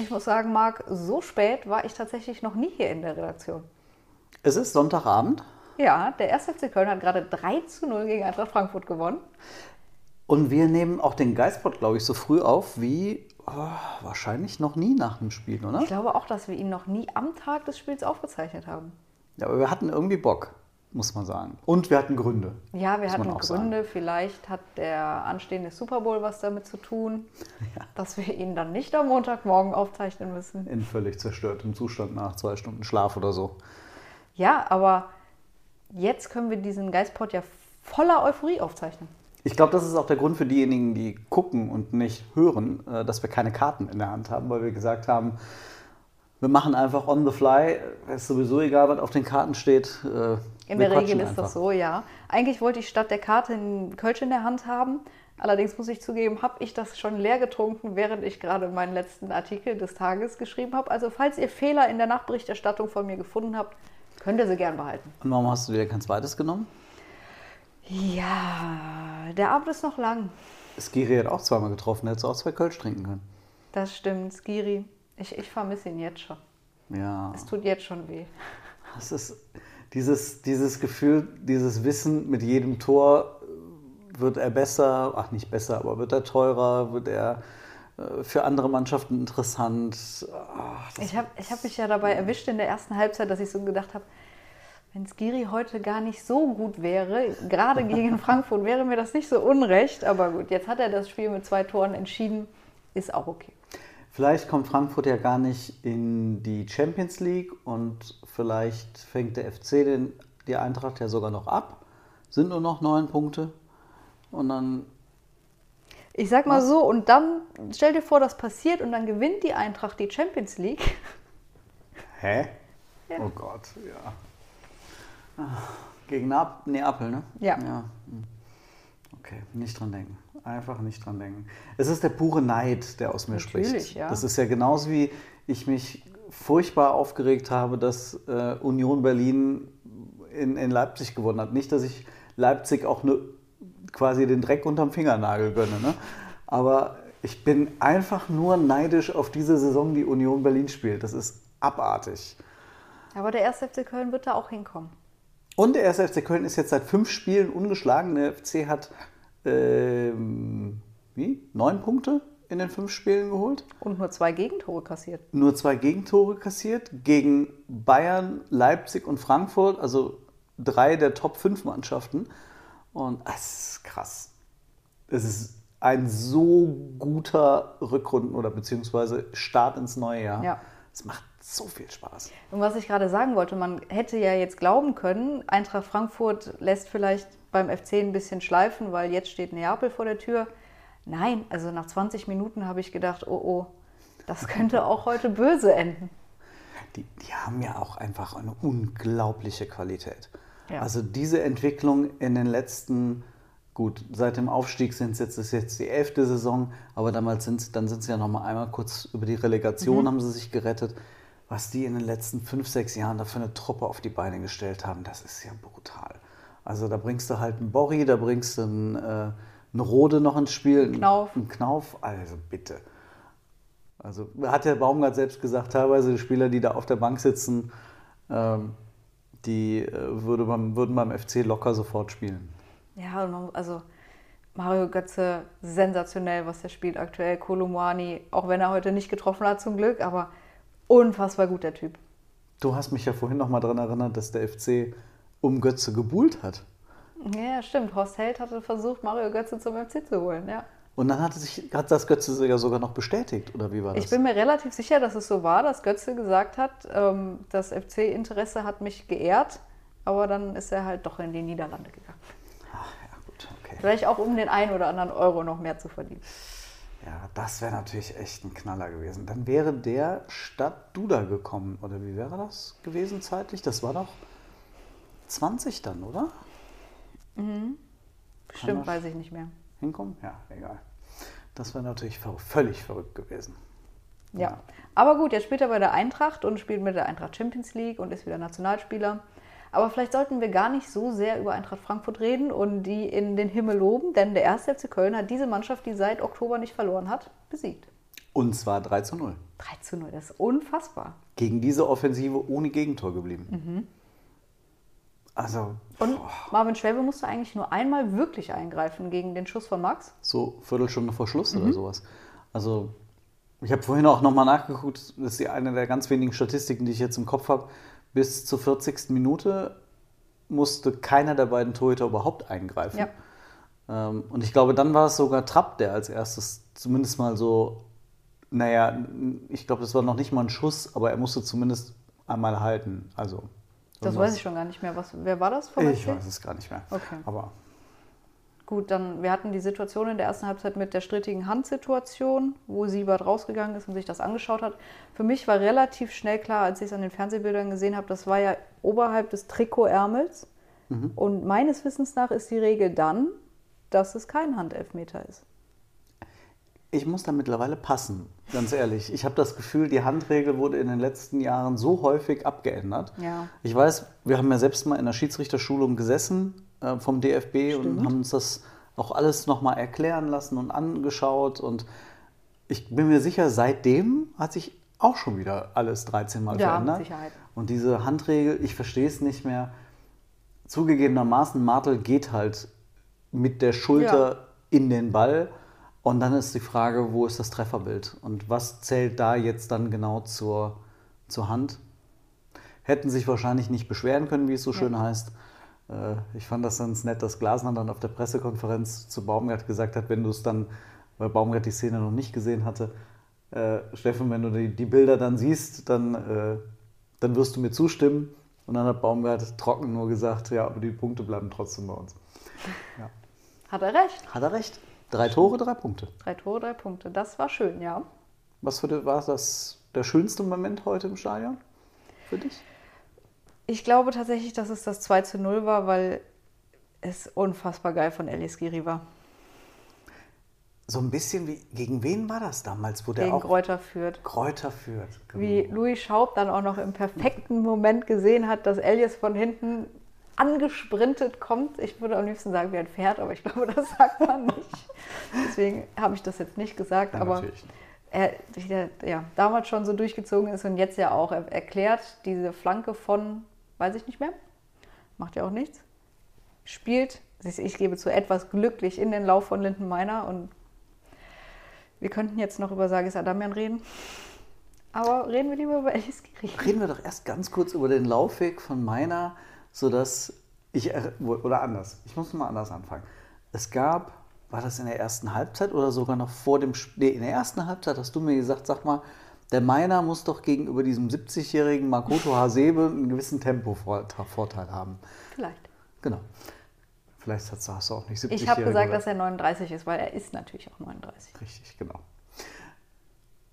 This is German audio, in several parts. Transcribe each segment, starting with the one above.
Ich muss sagen, Marc, so spät war ich tatsächlich noch nie hier in der Redaktion. Es ist Sonntagabend Ja, der 1. FC Köln hat gerade 3 zu 0 gegen Eintracht Frankfurt gewonnen. und wir nehmen auch den Geistpot, glaube ich, so früh auf wie oh, wahrscheinlich noch nie nach dem Spiel, oder? Ich glaube auch, dass wir ihn noch nie am Tag des Spiels aufgezeichnet haben. Ja, aber wir hatten irgendwie Bock, muss man sagen. Und wir hatten Gründe. Ja, wir hatten auch Gründe. Sagen. Vielleicht hat der anstehende Super Bowl was damit zu tun, dass wir ihn dann nicht am Montagmorgen aufzeichnen müssen. In völlig zerstörtem Zustand nach zwei Stunden Schlaf oder so. Ja, aber jetzt können wir diesen Geistpot ja voller Euphorie aufzeichnen. Ich glaube, das ist auch der Grund für diejenigen, die gucken und nicht hören, äh, dass wir keine Karten in der Hand haben, weil wir gesagt haben, wir machen einfach on the fly. Es ist sowieso egal, was auf den Karten steht. Äh, In der Regel ist einfach. das so, ja. Eigentlich wollte ich statt der Karte einen Kölsch in der Hand haben. Allerdings muss ich zugeben, habe ich das schon leer getrunken, während ich gerade meinen letzten Artikel des Tages geschrieben habe. Also falls ihr Fehler in der Nachberichterstattung von mir gefunden habt, könnt ihr sie gern behalten. Und warum hast du dir kein zweites genommen? Ja, der Abend ist noch lang. Skiri hat auch zweimal getroffen, hättest du auch zwei Kölsch trinken können. Das stimmt, Skiri. Ich, ich vermisse ihn jetzt schon. Ja. Es tut jetzt schon weh. Das ist dieses, dieses Gefühl, dieses Wissen, mit jedem Tor wird er besser, ach nicht besser, aber wird er teurer, wird er äh, für andere Mannschaften interessant. Ach, Ich habe ich hab mich ja dabei erwischt in der ersten Halbzeit, dass ich so gedacht habe, wenn Skiri heute gar nicht so gut wäre, gerade gegen Frankfurt, wäre mir das nicht so unrecht. Aber gut, jetzt hat er das Spiel mit zwei Toren entschieden. Ist auch okay. Vielleicht kommt Frankfurt ja gar nicht in die Champions League und vielleicht fängt der FC den, die Eintracht ja sogar noch ab. Sind nur noch neun Punkte. Und dann Ich sag mal so, und dann stell dir vor, das passiert und dann gewinnt die Eintracht die Champions League. Hä? Oh Gott, ja. Gegen Neap Neapel, ne? Ja. ja. hm. Okay, nicht dran denken. Einfach nicht dran denken. Es ist der pure Neid, der aus mir Natürlich, spricht. ja. Das ist ja genauso wie ich mich furchtbar aufgeregt habe, dass äh, Union Berlin in, in Leipzig gewonnen hat. Nicht, dass ich Leipzig auch nur quasi den Dreck unterm Fingernagel gönne, ne? aber ich bin einfach nur neidisch auf diese Saison, die Union Berlin spielt. Das ist abartig. Aber der 1. FC Köln wird da auch hinkommen. Und der 1. FC Köln ist jetzt seit fünf Spielen ungeschlagen. Der FC hat ähm, wie? neun Punkte in den fünf Spielen geholt. Und nur zwei Gegentore kassiert. Nur zwei Gegentore kassiert gegen Bayern, Leipzig und Frankfurt, also drei der Top 5 Mannschaften. Und es ist krass. Es ist ein so guter Rückrunden- oder beziehungsweise Start ins neue Jahr. Ja. Es macht so viel Spaß. Und was ich gerade sagen wollte, man hätte ja jetzt glauben können, Eintracht Frankfurt lässt vielleicht beim FC ein bisschen schleifen, weil jetzt steht Neapel vor der Tür. Nein, also nach 20 Minuten habe ich gedacht, oh oh, das könnte auch heute böse enden. Die, die haben ja auch einfach eine unglaubliche Qualität. Ja. Also diese Entwicklung in den letzten, gut, seit dem Aufstieg sind es jetzt, ist jetzt die elfte Saison, aber damals sind, dann sind sie ja noch mal einmal kurz über die Relegation haben sie sich gerettet. Was die in den letzten fünf, sechs Jahren da für eine Truppe auf die Beine gestellt haben, das ist ja brutal. Also da bringst du halt einen Borri, da bringst du einen, äh, einen Rode noch ins Spiel. einen- Knauf. Einen Knauf, also bitte. Also hat der Baumgart selbst gesagt, teilweise die Spieler, die da auf der Bank sitzen, ähm, die äh, würde beim, würden beim FC locker sofort spielen. Ja, man, also Mario Götze, sensationell, was er spielt aktuell. Kolumani, auch wenn er heute nicht getroffen hat zum Glück, aber unfassbar gut der Typ. Du hast mich ja vorhin noch mal daran erinnert, dass der FC um Götze gebuhlt hat. Ja, stimmt. Horst Held hatte versucht, Mario Götze zum FC zu holen, ja. Und dann hat, sich, hat das Götze sogar noch bestätigt, oder wie war das? Ich bin mir relativ sicher, dass es so war, dass Götze gesagt hat, ähm, das FC-Interesse hat mich geehrt, aber dann ist er halt doch in die Niederlande gegangen. Ach, ja, gut, okay. Vielleicht auch um den einen oder anderen Euro noch mehr zu verdienen. Ja, das wäre natürlich echt ein Knaller gewesen. Dann wäre der Stadt Duda gekommen, oder wie wäre das gewesen zeitlich? Das war doch 20 dann, oder? Stimmt, das- weiß ich nicht mehr. Hinkommen? Ja, egal. Das wäre natürlich völlig verrückt gewesen. Ja. Aber gut, jetzt spielt er bei der Eintracht und spielt mit der Eintracht Champions League und ist wieder Nationalspieler. Aber vielleicht sollten wir gar nicht so sehr über Eintracht Frankfurt reden und die in den Himmel loben, denn der 1. FC Köln hat diese Mannschaft, die seit Oktober nicht verloren hat, besiegt. Und zwar 3 zu 0. 3 zu 0, das ist unfassbar. Gegen diese Offensive ohne Gegentor geblieben. Mhm. Also, Und Marvin Schwäbe musste eigentlich nur einmal wirklich eingreifen gegen den Schuss von Max. so Viertelstunde vor Schluss Mhm. oder sowas. Also, ich habe vorhin auch nochmal nachgeguckt, das ist eine der ganz wenigen Statistiken, die ich jetzt im Kopf habe. Bis zur 40. Minute musste keiner der beiden Torhüter überhaupt eingreifen. Ja. Ähm, und ich glaube, dann war es sogar Trapp, der als erstes zumindest mal so, naja, ich glaube, das war noch nicht mal ein Schuss, aber er musste zumindest einmal halten. Also, Das irgendwas- weiß ich schon gar nicht mehr. Was, wer war das vom Ich weiß es gar nicht mehr. Okay. Aber Gut, dann, wir hatten die Situation in der ersten Halbzeit mit der strittigen Handsituation, wo Siebert rausgegangen ist und sich das angeschaut hat. Für mich war relativ schnell klar, als ich es an den Fernsehbildern gesehen habe, das war ja oberhalb des Trikotärmels. Und meines Wissens nach ist die Regel dann, dass es kein Handelfmeter ist. Ich muss da mittlerweile passen, ganz ehrlich. Ich habe das Gefühl, die Handregel wurde in den letzten Jahren so häufig abgeändert. Ja. Ich weiß, wir haben ja selbst mal in der Schiedsrichterschulung gesessen äh, vom DFB und haben uns das auch alles nochmal erklären lassen und angeschaut. Und ich bin mir sicher, seitdem hat sich auch schon wieder alles 13 Mal Ja, mit verändert. Sicherheit. Und diese Handregel, ich verstehe es nicht mehr. Zugegebenermaßen, Martel geht halt mit der Schulter Ja. in den Ball. Und dann ist die Frage, wo ist das Trefferbild? Und was zählt da jetzt dann genau zur, zur Hand? Hätten sich wahrscheinlich nicht beschweren können, wie es so schön heißt. Äh, Ich fand das ganz nett, dass Glasner dann auf der Pressekonferenz zu Baumgart gesagt hat, wenn du es dann, weil Baumgart die Szene noch nicht gesehen hatte, äh, Steffen, wenn du die, die Bilder dann siehst, dann, äh, dann wirst du mir zustimmen. Und dann hat Baumgart trocken nur gesagt, ja, aber die Punkte bleiben trotzdem bei uns. Hat er recht. Hat er recht. Drei Tore, drei Punkte. Drei Tore, drei Punkte. Das war schön, ja. Was für war das der schönste Moment heute im Stadion für dich? Ich glaube tatsächlich, dass es das 2 zu 0 war, weil es unfassbar geil von Elias Giri war. So ein bisschen wie, gegen wen war das damals, wo der Gegen auch Kräuter führt. Kräuter führt? Genau. Wie Louis Schaub dann auch noch im perfekten Moment gesehen hat, dass Elias von hinten angesprintet kommt. Ich würde am liebsten sagen wie ein Pferd, aber ich glaube, das sagt man nicht. Deswegen habe ich das jetzt nicht gesagt. Ja, aber natürlich. er der, ja, damals schon so durchgezogen ist und jetzt ja auch er erklärt, diese Flanke von, weiß ich nicht mehr, macht ja auch nichts, spielt, ich gebe zu, etwas glücklich in den Lauf von Lindenmeiner und wir könnten jetzt noch über Sagis Adamian reden. Aber reden wir lieber über Elias Giri. Reden wir doch erst ganz kurz über den Laufweg von meiner, sodass ich, er- oder anders, ich muss mal anders anfangen. Es gab, war das in der ersten Halbzeit oder sogar noch vor dem Spiel, nee, in der ersten Halbzeit hast du mir gesagt, sag mal, der Meiner muss doch gegenüber diesem 70-jährigen Makoto Hasebe einen gewissen Tempovorteil haben. Vielleicht. Genau. Vielleicht hast du auch nicht 70 Ich habe gesagt, dass er 39 ist, weil er ist natürlich auch 39. Richtig, genau.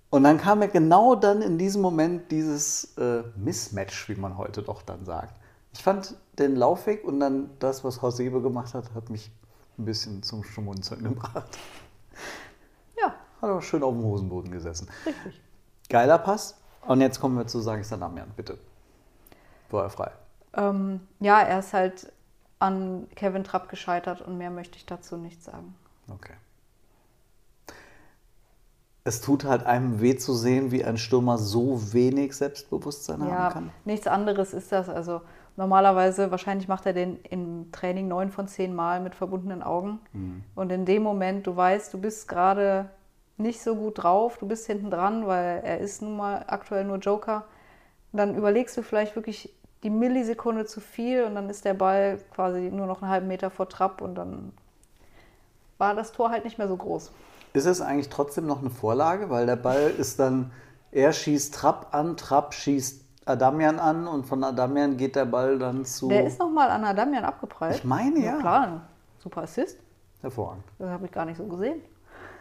Und dann kam mir genau dann in diesem Moment dieses äh, Mismatch, wie man heute doch dann sagt. Ich fand den Laufweg und dann das, was Hasebe gemacht hat, hat mich ein bisschen zum Schmunzeln gebracht. Ja, Hat aber schön auf dem Hosenboden gesessen. richtig. Geiler Pass. Und jetzt kommen wir zu Sagisan Damian, bitte. War frei. Ähm, ja, er ist halt an Kevin Trapp gescheitert und mehr möchte ich dazu nicht sagen. Okay. Es tut halt einem weh zu sehen, wie ein Stürmer so wenig Selbstbewusstsein haben Ja, kann. nichts anderes ist das. Also normalerweise, wahrscheinlich macht er den im Training neun von zehn Mal mit verbundenen Augen. Mhm. Und in dem Moment, du weißt, du bist gerade nicht so gut drauf, du bist hinten dran, weil er ist nun mal aktuell nur Joker. Dann überlegst du vielleicht wirklich die Millisekunde zu viel und dann ist der Ball quasi nur noch einen halben Meter vor Trapp und dann war das Tor halt nicht mehr so groß. Ist es eigentlich trotzdem noch eine Vorlage? Weil der Ball ist dann, er schießt Trapp an, Trapp schießt Adamian an und von Adamian geht der Ball dann zu. Der ist nochmal an Adamian abgeprallt. Ich meine, ja. Klar, super Assist. Hervorragend. Das habe ich gar nicht so gesehen.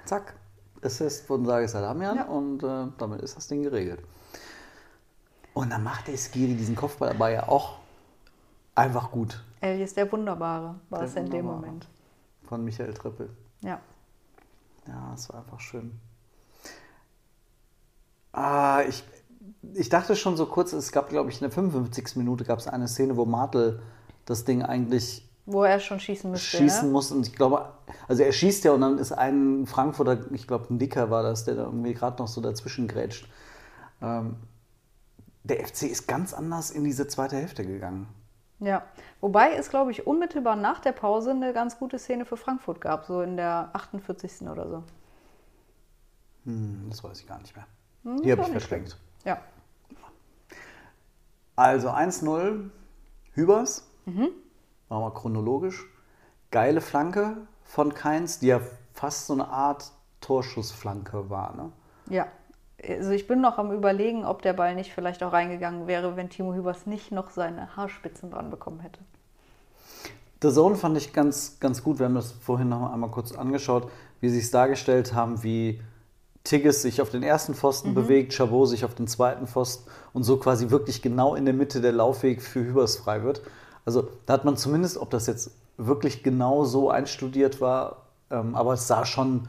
Zack. Assist von Sagis Adamian Ja. und äh, damit ist das Ding geregelt. Und dann macht der Skiri diesen Kopfball aber ja auch einfach gut Elias der Wunderbare war Der es in dem. Moment. von Michael Trippel. Ja. Ja, es war einfach schön. Ah, ich, ich dachte schon so kurz, es gab, glaube ich, in der 55. Minute gab es eine Szene, wo Martel das Ding eigentlich Wo er schon schießen müsste. schießen ne? muss. Und ich glaube, also er schießt ja und dann ist ein Frankfurter, ich glaube, ein Dicker war das, der da irgendwie gerade noch so dazwischen grätscht. Ähm, der FC ist ganz anders in diese zweite Hälfte gegangen. Ja. Wobei es, glaube ich, unmittelbar nach der Pause eine ganz gute Szene für Frankfurt gab, so in der 48. oder so. Hm, das weiß ich gar nicht mehr. Hm, Die habe ich verschwenkt. Ja. Also 1-0, Hübers. Mhm. Machen wir chronologisch. Geile Flanke von Keins, die ja fast so eine Art Torschussflanke war. Ne? Ja. Also ich bin noch am überlegen, ob der Ball nicht vielleicht auch reingegangen wäre, wenn Timo Hübers nicht noch seine Haarspitzen dran bekommen hätte. The Zone fand ich ganz, ganz gut. Wir haben das vorhin noch einmal kurz angeschaut, wie sie es dargestellt haben, wie Tigges sich auf den ersten Pfosten bewegt, Chabot sich auf den zweiten Pfosten und so quasi wirklich genau in der Mitte der Laufweg für Hübers frei wird. Also da hat man zumindest, ob das jetzt wirklich genau so einstudiert war, ähm, aber es sah schon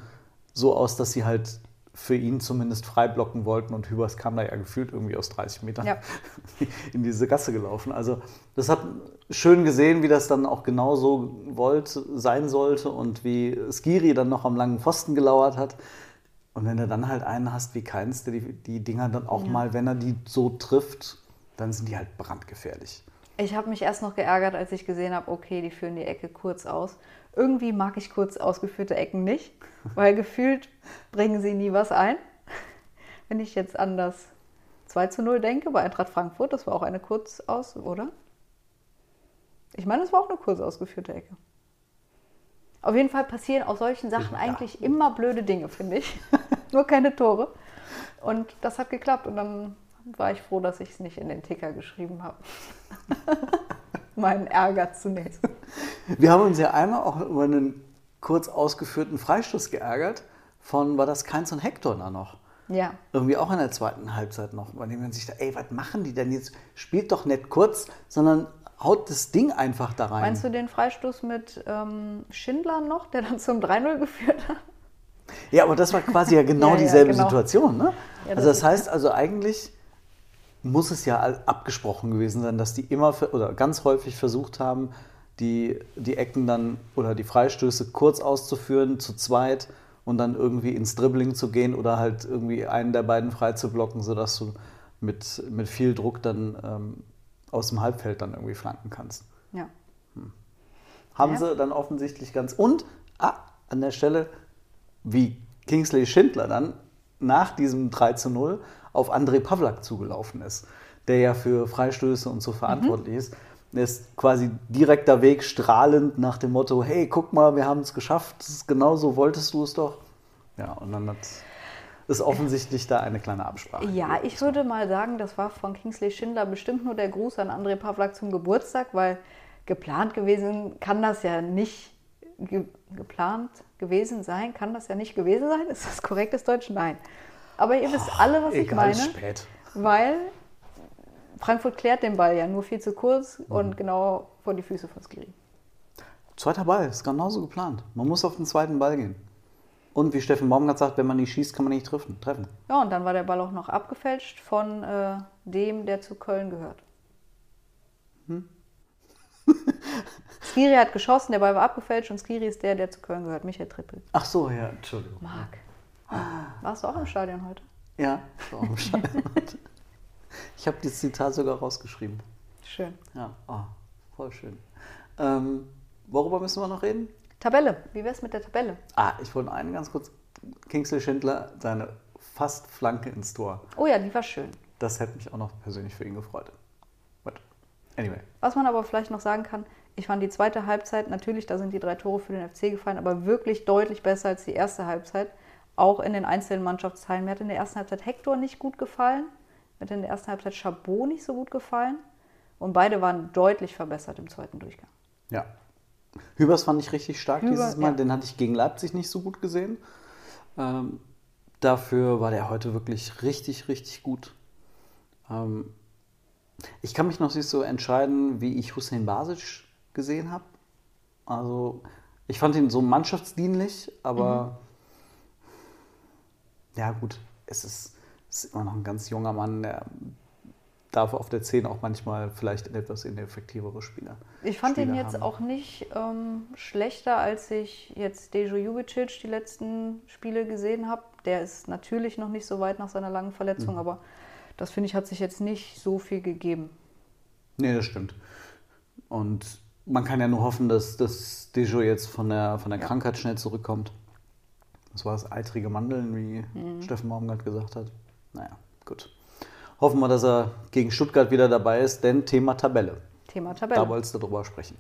so aus, dass sie halt für ihn zumindest frei blocken wollten und Hübers kam da ja gefühlt irgendwie aus 30 Metern Ja. in diese Gasse gelaufen. Also das hat schön gesehen, wie das dann auch genau so wollte, sein sollte und wie Skiri dann noch am langen Pfosten gelauert hat. Und wenn du dann halt einen hast wie Keins, der die, die Dinger dann auch mal, wenn er die so trifft, dann sind die halt brandgefährlich. Ich habe mich erst noch geärgert, als ich gesehen habe, okay, die führen die Ecke kurz aus. Irgendwie mag ich kurz ausgeführte Ecken nicht, weil gefühlt bringen sie nie was ein. Wenn ich jetzt an das 2 zu 0 denke bei Eintracht Frankfurt, das war auch eine kurz aus, oder? Ich meine, es war auch eine kurz ausgeführte Ecke. Auf jeden Fall passieren aus solchen Sachen Ja. eigentlich immer blöde Dinge, finde ich. Nur keine Tore. Und das hat geklappt und dann war ich froh, dass ich es nicht in den Ticker geschrieben habe. Meinen Ärger zunächst. Wir haben uns ja einmal auch über einen kurz ausgeführten Freistoß geärgert von, war das Keins und Hector da noch? Ja, Irgendwie auch in der zweiten Halbzeit noch, bei dem man sich da, ey, was machen die denn jetzt? Spielt doch nicht kurz, sondern haut das Ding einfach da rein. meinst du den Freistoß mit ähm, Schindler noch, der dann zum 3-0 geführt hat? Ja, aber das war quasi ja genau Ja, ja, dieselbe genau. Situation, ne? Ja, das also das heißt also eigentlich muss es ja abgesprochen gewesen sein, dass die immer oder ganz häufig versucht haben, die, die Ecken dann oder die Freistöße kurz auszuführen, zu zweit und dann irgendwie ins Dribbling zu gehen oder halt irgendwie einen der beiden frei zu blocken, sodass du mit, mit viel Druck dann ähm, aus dem Halbfeld dann irgendwie flanken kannst. Ja. Haben Ja. sie dann offensichtlich ganz. Und ah, an der Stelle, wie Kingsley Schindler dann nach diesem 3 zu 0 auf André Pavlak zugelaufen ist, der ja für Freistöße und so verantwortlich ist. Der ist quasi direkter Weg, strahlend nach dem Motto: Hey, guck mal, wir haben es geschafft, das ist genau so wolltest du es doch. Ja, und dann hat, ist offensichtlich da eine kleine Absprache. Ja, ich würde mal sagen, das war von Kingsley Schindler bestimmt nur der Gruß an André Pavlak zum Geburtstag, weil geplant gewesen kann das ja nicht ge geplant gewesen sein, kann das ja nicht gewesen sein. Ist das korrektes Deutsch? Nein. Aber ihr wisst alle, was ich meine, spät. weil Frankfurt klärt den Ball ja nur viel zu kurz Mhm. und genau vor die Füße von Skiri. Zweiter Ball, ist genauso geplant. Man muss auf den zweiten Ball gehen. Und wie Steffen Baumgart sagt, wenn man nicht schießt, kann man nicht treffen. treffen. Ja, und dann war der Ball auch noch abgefälscht von äh, dem, der zu Köln gehört. Hm. Skiri hat geschossen, der Ball war abgefälscht und Skiri ist der, der zu Köln gehört, Michael Trippel. Ach so, ja, Entschuldigung. Marc. Warst du auch im Stadion heute? Ja, so am Stadion. ich habe das Zitat sogar rausgeschrieben. Schön. Ja, oh, voll schön. Ähm, worüber müssen wir noch reden? Tabelle. Wie wär's mit der Tabelle? Ah, ich wollte einen ganz kurz. Kingsley Schindler, seine fast Flanke ins Tor. Oh ja, die war schön. Das hätte mich auch noch persönlich für ihn gefreut. But anyway. Was man aber vielleicht noch sagen kann, Ich fand die zweite Halbzeit, natürlich, da sind die drei Tore für den FC gefallen, aber wirklich deutlich besser als die erste Halbzeit. Auch in den einzelnen Mannschaftsteilen. Mir hat in der ersten Halbzeit Hector nicht gut gefallen. Mir hat in der ersten Halbzeit Chabot nicht so gut gefallen. Und beide waren deutlich verbessert im zweiten Durchgang. Ja. Hübers fand ich richtig stark Hüber, dieses Mal. ja. Den hatte ich gegen Leipzig nicht so gut gesehen. Ähm, dafür war der heute wirklich richtig, richtig gut. Ähm, ich kann mich noch nicht so entscheiden, wie ich Hussein Basic gesehen habe. Also, ich fand ihn so mannschaftsdienlich, aber ja, gut, es ist, es ist immer noch ein ganz junger Mann, der darf auf der 10 auch manchmal vielleicht etwas ineffektivere Spieler. Ich fand ihn Spieler jetzt haben. auch nicht ähm, schlechter, als ich jetzt Dejo Jubicic die letzten Spiele gesehen habe. Der ist natürlich noch nicht so weit nach seiner langen Verletzung, Mhm. aber das finde ich hat sich jetzt nicht so viel gegeben. Nee, das stimmt. Und man kann ja nur hoffen, dass, dass Dejo jetzt von der, von der Krankheit schnell zurückkommt. Das war das eitrige Mandeln, wie Mhm. Steffen Baumgart gesagt hat. Naja, gut. Hoffen wir, dass er gegen Stuttgart wieder dabei ist, denn Thema Tabelle. Thema Tabelle. Da wolltest du drüber sprechen.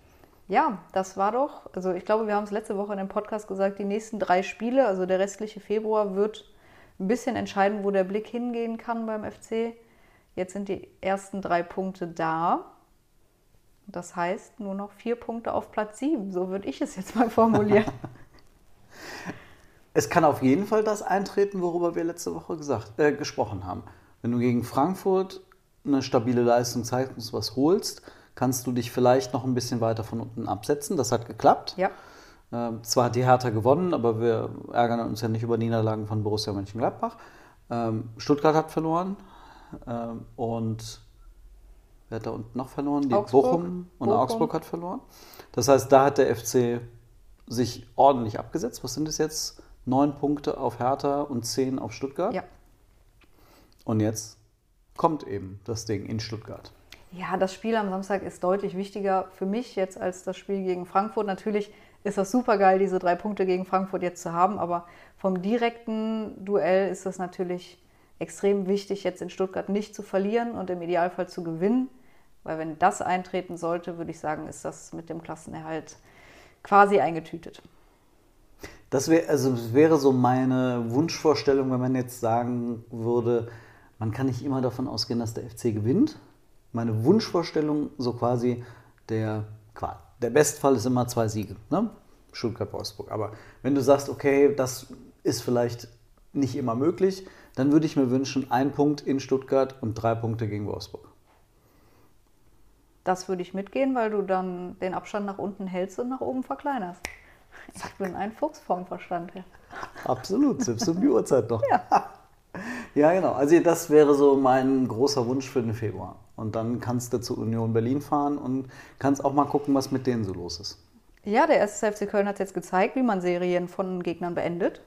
Ja, das war doch, also ich glaube, wir haben es letzte Woche in dem Podcast gesagt, die nächsten drei Spiele, also der restliche Februar, wird ein bisschen entscheiden, wo der Blick hingehen kann beim FC. Jetzt sind die ersten drei Punkte da. Das heißt, nur noch vier Punkte auf Platz sieben. So würde ich es jetzt mal formulieren. Es kann auf jeden Fall das eintreten, worüber wir letzte Woche gesagt, äh, gesprochen haben. Wenn du gegen Frankfurt eine stabile Leistung zeigst und was holst, kannst du dich vielleicht noch ein bisschen weiter von unten absetzen. Das hat geklappt. ja, Ähm, zwar hat die Hertha gewonnen, aber wir ärgern uns ja nicht über Niederlagen von Borussia Mönchengladbach. Ähm, Stuttgart hat verloren ähm, und wer hat da unten noch verloren? Die Augsburg. Bochum und Bochum. Augsburg hat verloren. Das heißt, da hat der FC sich ordentlich abgesetzt. Was sind es jetzt? Neun Punkte auf Hertha und zehn auf Stuttgart. ja. Und jetzt kommt eben das Ding in Stuttgart. Ja, das Spiel am Samstag ist deutlich wichtiger für mich jetzt als das Spiel gegen Frankfurt. Natürlich ist das super geil, diese drei Punkte gegen Frankfurt jetzt zu haben, aber vom direkten Duell ist das natürlich extrem wichtig, jetzt in Stuttgart nicht zu verlieren und im Idealfall zu gewinnen. Weil wenn das eintreten sollte, würde ich sagen, ist das mit dem Klassenerhalt quasi eingetütet. Das wäre also das wäre so meine Wunschvorstellung, wenn man jetzt sagen würde, man kann nicht immer davon ausgehen, dass der FC gewinnt. Meine Wunschvorstellung so quasi der der Bestfall ist immer zwei Siege, ne? Stuttgart Wolfsburg. Aber wenn du sagst, okay, das ist vielleicht nicht immer möglich, dann würde ich mir wünschen, ein Punkt in Stuttgart und drei Punkte gegen Wolfsburg. Das würde ich mitgehen, weil du dann den Abstand nach unten hältst und nach oben verkleinerst. Ich bin ein Fuchs vom Verstand her. Absolut, selbst um die Uhrzeit noch. Ja. Genau. Also das wäre so mein großer Wunsch für den Februar. Und dann kannst du zur Union Berlin fahren und kannst auch mal gucken, was mit denen so los ist. Ja, der 1. FC Köln hat jetzt gezeigt, wie man Serien von Gegnern beendet.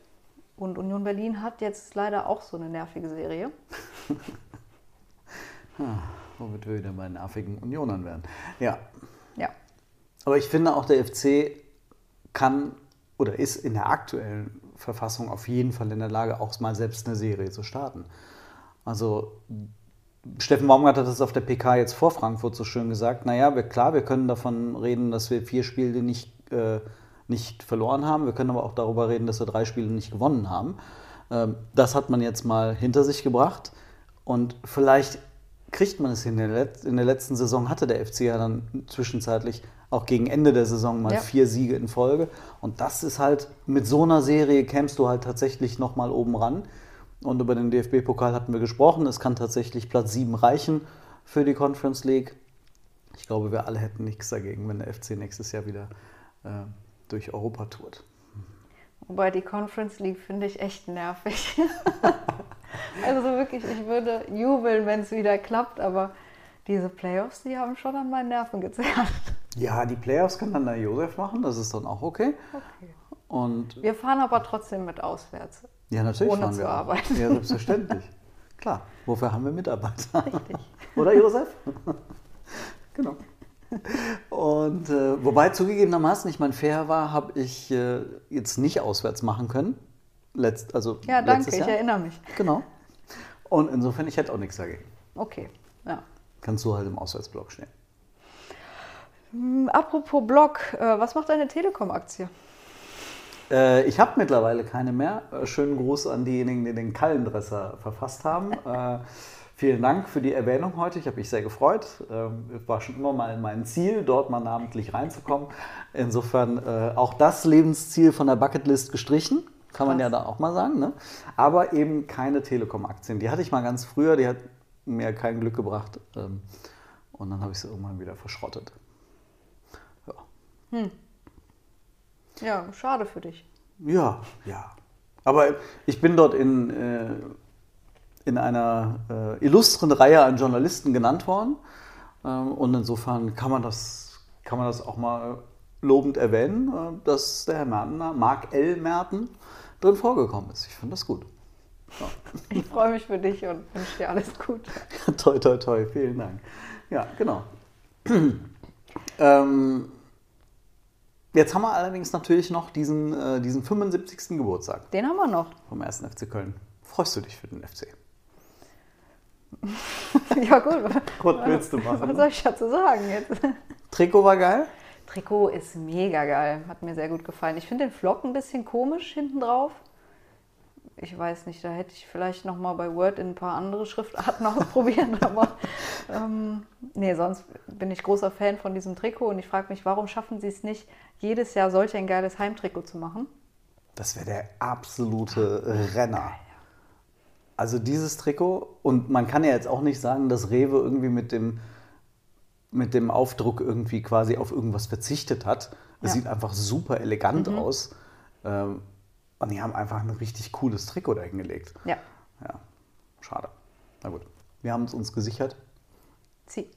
Und Union Berlin hat jetzt leider auch so eine nervige Serie. Womit wir wieder bei nervigen Unionern werden. Ja. Ja, Aber ich finde auch der FC kann oder ist in der aktuellen Verfassung auf jeden Fall in der Lage, auch mal selbst eine Serie zu starten. Also Steffen Baumgart hat das auf der PK jetzt vor Frankfurt so schön gesagt. Naja, wir, klar, wir können davon reden, dass wir vier Spiele nicht, äh, nicht verloren haben. Wir können aber auch darüber reden, dass wir drei Spiele nicht gewonnen haben. Ähm, das hat man jetzt mal hinter sich gebracht. Und vielleicht kriegt man es hin. In der, Let in der letzten Saison hatte der FC ja dann zwischenzeitlich auch gegen Ende der Saison mal Ja. vier Siege in Folge. Und das ist halt, mit so einer Serie kämst du halt tatsächlich nochmal oben ran. Und über den DFB-Pokal hatten wir gesprochen. Es kann tatsächlich Platz 7 reichen für die Conference League. Ich glaube, wir alle hätten nichts dagegen, wenn der FC nächstes Jahr wieder äh, durch Europa tourt. wobei die Conference League finde ich echt nervig. also so wirklich, ich würde jubeln, wenn es wieder klappt, aber diese Playoffs, die haben schon an meinen Nerven gezerrt. Ja, die Playoffs kann dann der Josef machen, das ist dann auch okay. Okay. Und Wir fahren aber trotzdem mit auswärts. ja, natürlich Ohne fahren zu wir auch. arbeiten. Ja, selbstverständlich. Klar, wofür haben wir Mitarbeiter? Oder Josef? genau. Und äh, wobei zugegebenermaßen, ich meine, fair war, habe ich äh, jetzt nicht auswärts machen können. Letzt, also Ja, danke, letztes ich Jahr. erinnere mich. Genau. Und insofern, ich hätte auch nichts dagegen. Okay, ja. Kannst du halt im Auswärtsblock stehen. Hm, Apropos Blog, äh, was macht deine Telekom-Aktie? Äh, ich habe mittlerweile keine mehr. Äh, schönen Gruß an diejenigen, die den Kallendresser verfasst haben. äh, vielen Dank für die Erwähnung heute. Ich habe mich sehr gefreut. Ähm, war schon immer mal mein Ziel, dort mal namentlich reinzukommen. Insofern äh, auch das Lebensziel von der Bucketlist gestrichen. Kann man ja da auch mal sagen. Ne? Aber eben keine Telekom-Aktien. Die hatte ich mal ganz früher, die hat mir kein Glück gebracht. Ähm, und dann habe ich sie irgendwann wieder verschrottet. Ja. Ja, schade für dich. Ja, ja. Aber ich bin dort in, äh, in einer äh, illustren Reihe an Journalisten genannt worden. Ähm, und insofern kann man, das, kann man das auch mal lobend erwähnen, äh, dass der Herr Mertner, Mark L. Merten, drin vorgekommen ist. Ich finde das gut. Ich freue mich für dich und wünsche dir alles Gute. toi, toi, toi. Vielen Dank. Ja, genau. ähm, jetzt haben wir allerdings natürlich noch diesen, äh, diesen 75. Geburtstag Den haben wir noch. vom 1. FC Köln. Freust du dich für den FC? Ja, gut. Was willst du machen? Was soll ich dazu sagen jetzt? Trikot war geil? Trikot ist mega geil. Hat mir sehr gut gefallen. Ich finde den Flock ein bisschen komisch hinten drauf. Ich weiß nicht, da hätte ich vielleicht noch mal bei Word in ein paar andere Schriftarten ausprobieren. Aber ähm, nee, sonst bin ich großer Fan von diesem Trikot und ich frage mich, warum schaffen sie es nicht, jedes Jahr solch ein geiles Heimtrikot zu machen? Das wäre der absolute Renner. Also dieses Trikot, und man kann ja jetzt auch nicht sagen, dass Rewe irgendwie mit dem, mit dem Aufdruck irgendwie quasi auf irgendwas verzichtet hat. Es Ja. sieht einfach super elegant aus. Ähm, und die haben einfach ein richtig cooles Trikot da hingelegt. Ja, Ja, schade. Na gut, wir haben es uns gesichert. Zieh.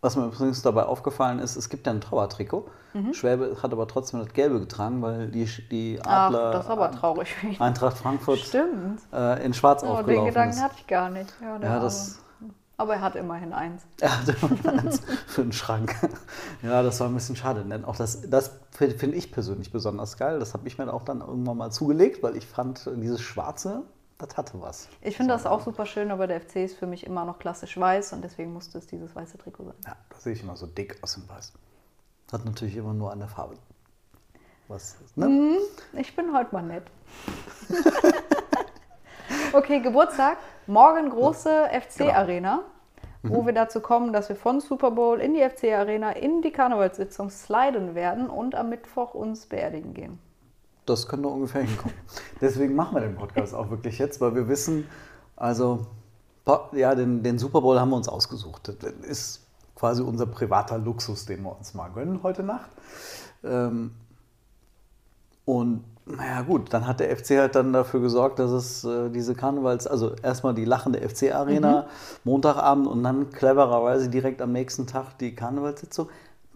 Was mir übrigens dabei aufgefallen ist, es gibt ja ein Trauertrikot. Mhm. Schwäbe hat aber trotzdem das Gelbe getragen, weil die, die Ach, Adler das ist aber traurig. Eintracht Frankfurt Stimmt. äh, in Schwarz Aber den aufgelaufen Gedanken ist. hatte ich gar nicht. Ja, Ja, das, aber er hat immerhin eins. er hatte immer eins für den Schrank. Ja, das war ein bisschen schade. Denn auch das, das finde find ich persönlich besonders geil. Das habe ich mir auch dann irgendwann mal zugelegt, weil ich fand, dieses Schwarze, das hatte was. Ich finde das auch super schön, aber der FC ist für mich immer noch klassisch weiß und deswegen musste es dieses weiße Trikot sein. Ja, das sehe ich immer so dick aus dem Weiß. Hat natürlich immer nur an der Farbe. Was, ne? Ich bin heute mal nett. okay, Geburtstag. Morgen große FC-Arena, wo wir dazu kommen, dass wir von Super Bowl in die FC-Arena in die Karnevalssitzung sliden werden und am Mittwoch uns beerdigen gehen. Das könnte ungefähr hinkommen. Deswegen machen wir den Podcast auch wirklich jetzt, weil wir wissen, also ja, den, den Super Bowl haben wir uns ausgesucht. Das ist quasi unser privater Luxus, den wir uns mal gönnen heute Nacht. Ähm, und naja gut, dann hat der FC halt dann dafür gesorgt, dass es äh, diese Karnevals, also erstmal die lachende FC-Arena, Montagabend und dann clevererweise direkt am nächsten Tag die Karnevalssitzung.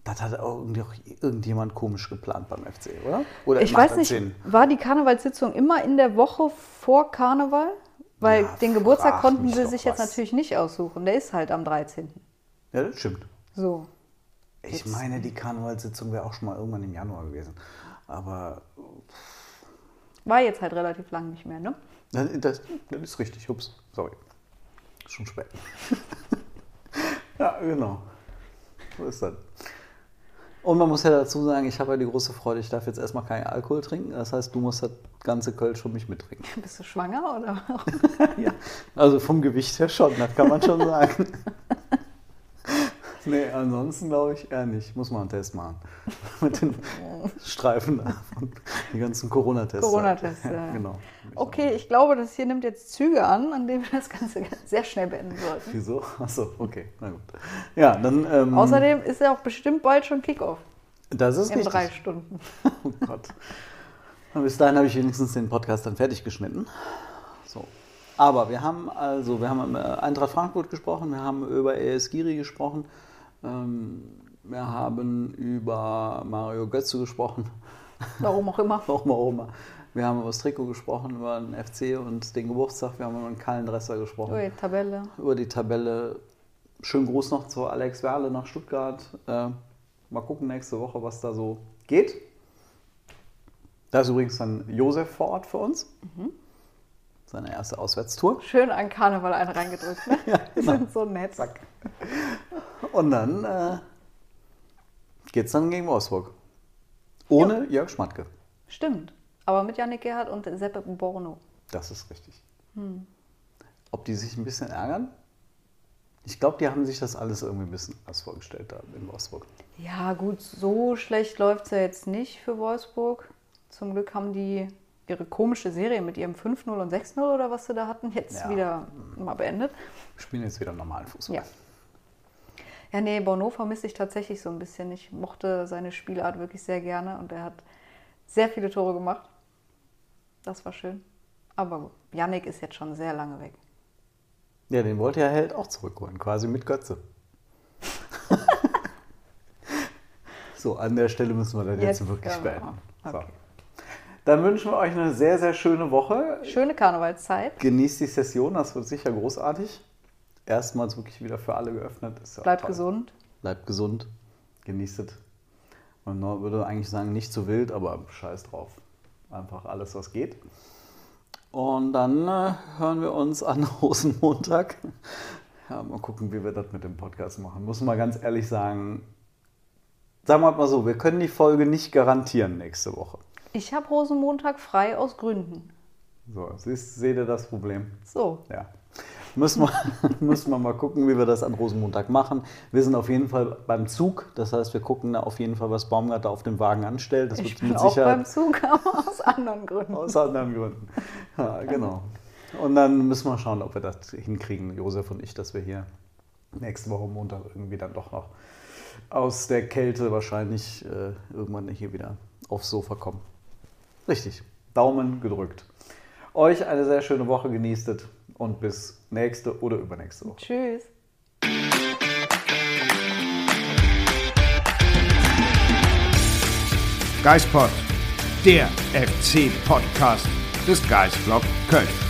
Das hat auch irgendwie auch irgendjemand komisch geplant beim FC, oder? Oder Ich weiß nicht, Sinn? war die Karnevalssitzung immer in der Woche vor Karneval? Weil Ja, den Geburtstag konnten sie sich jetzt was. natürlich nicht aussuchen. Der ist halt am 13. Ja, das stimmt. So. Ich meine, die Karnevalssitzung wäre auch schon mal irgendwann im Januar gewesen. Aber War jetzt halt relativ lang nicht mehr, ne? das, das, das ist richtig. Ups, sorry. Ist schon spät. ja, genau. So ist das. Und man muss ja dazu sagen, ich habe ja die große Freude, ich darf jetzt erstmal keinen Alkohol trinken. Das heißt, du musst das ganze Kölsch für mich mittrinken. Bist du schwanger oder? ja. Also vom Gewicht her schon, das kann man schon sagen. Nee, ansonsten glaube ich eher nicht. Muss man einen Test machen. Mit den Streifen da von die ganzen Corona-Tests. Corona-Tests, Ja, genau. Okay, ich glaube, das hier nimmt jetzt Züge an, an denen wir das Ganze sehr schnell beenden sollten. Wieso? Achso, okay, na gut. Ja, dann. Ähm, Außerdem ist ja auch bestimmt bald schon Kickoff das ist in richtig. drei Stunden. Oh Gott. Und bis dahin habe ich wenigstens den Podcast dann fertig geschnitten. So. Aber wir haben also, wir haben über Eintracht Frankfurt gesprochen, wir haben über ES Giri gesprochen, wir haben über Mario Götze gesprochen, Warum auch immer. warum auch immer. Wir haben über das Trikot gesprochen, über den FC und den Geburtstag, wir haben über den Kallendresser gesprochen, Ui, Tabelle. über die Tabelle. Schönen Gruß noch zu Alex Werle nach Stuttgart. Äh, mal gucken nächste Woche, was da so geht. Da ist übrigens dann Josef vor Ort für uns. Seine erste Auswärtstour. Schön an Karneval einen reingedrückt. Ne? Die genau. sind so nett. Und dann äh, geht's dann gegen Wolfsburg. Ohne Jörg Schmatke. Stimmt. Aber mit Yannick Gerhardt und Seppe Borno. Das ist richtig. Ob die sich ein bisschen ärgern? Ich glaube, die haben sich das alles irgendwie ein bisschen anders vorgestellt da in Wolfsburg. Ja, gut, so schlecht läuft es ja jetzt nicht für Wolfsburg. Zum Glück haben die ihre komische Serie mit ihrem 5-0 und 6-0 oder was sie da hatten, jetzt Ja. wieder mal beendet. Wir spielen jetzt wieder normalen Fußball. Ja. Ja, nee, Bono vermisse ich tatsächlich so ein bisschen. Ich mochte seine Spielart wirklich sehr gerne und er hat sehr viele Tore gemacht. Das war schön. Aber Yannick ist jetzt schon sehr lange weg. Ja, den wollte ja Held auch zurückholen, quasi mit Götze. so, an der Stelle müssen wir dann jetzt, Jetzt, wirklich beenden. So. Okay. Dann wünschen wir euch eine sehr, sehr schöne Woche. Schöne Karnevalszeit. Genießt die Session, das wird sicher großartig. Erstmals wirklich wieder für alle geöffnet. Ist Bleibt toll. gesund. Bleibt gesund, genießt es. Man würde eigentlich sagen, nicht zu wild, aber scheiß drauf. Einfach alles, was geht. Und dann äh, hören wir uns an Rosenmontag. Ja, mal gucken, wie wir das mit dem Podcast machen. Muss mal ganz ehrlich sagen, sagen wir mal so, wir können die Folge nicht garantieren nächste Woche. Ich habe Rosenmontag frei aus Gründen. So, siehst, seht ihr das Problem? So. Ja. Müssen wir, müssen wir mal gucken, wie wir das an Rosenmontag machen. Wir sind auf jeden Fall beim Zug. Das heißt, wir gucken da auf jeden Fall, was Baumgart da auf dem Wagen anstellt. Das Ich wird bin mit auch beim Zug, aber aus anderen Gründen. aus anderen Gründen. Ja, genau. Und dann müssen wir schauen, ob wir das hinkriegen, Josef und ich, dass wir hier nächste Woche Montag irgendwie dann doch noch aus der Kälte wahrscheinlich äh, irgendwann hier wieder aufs Sofa kommen. Richtig. Daumen gedrückt. Euch eine sehr schöne Woche, genießt es und bis nächste oder übernächste Woche. Tschüss. Geispod, der FC-Podcast des Geistblog Köln.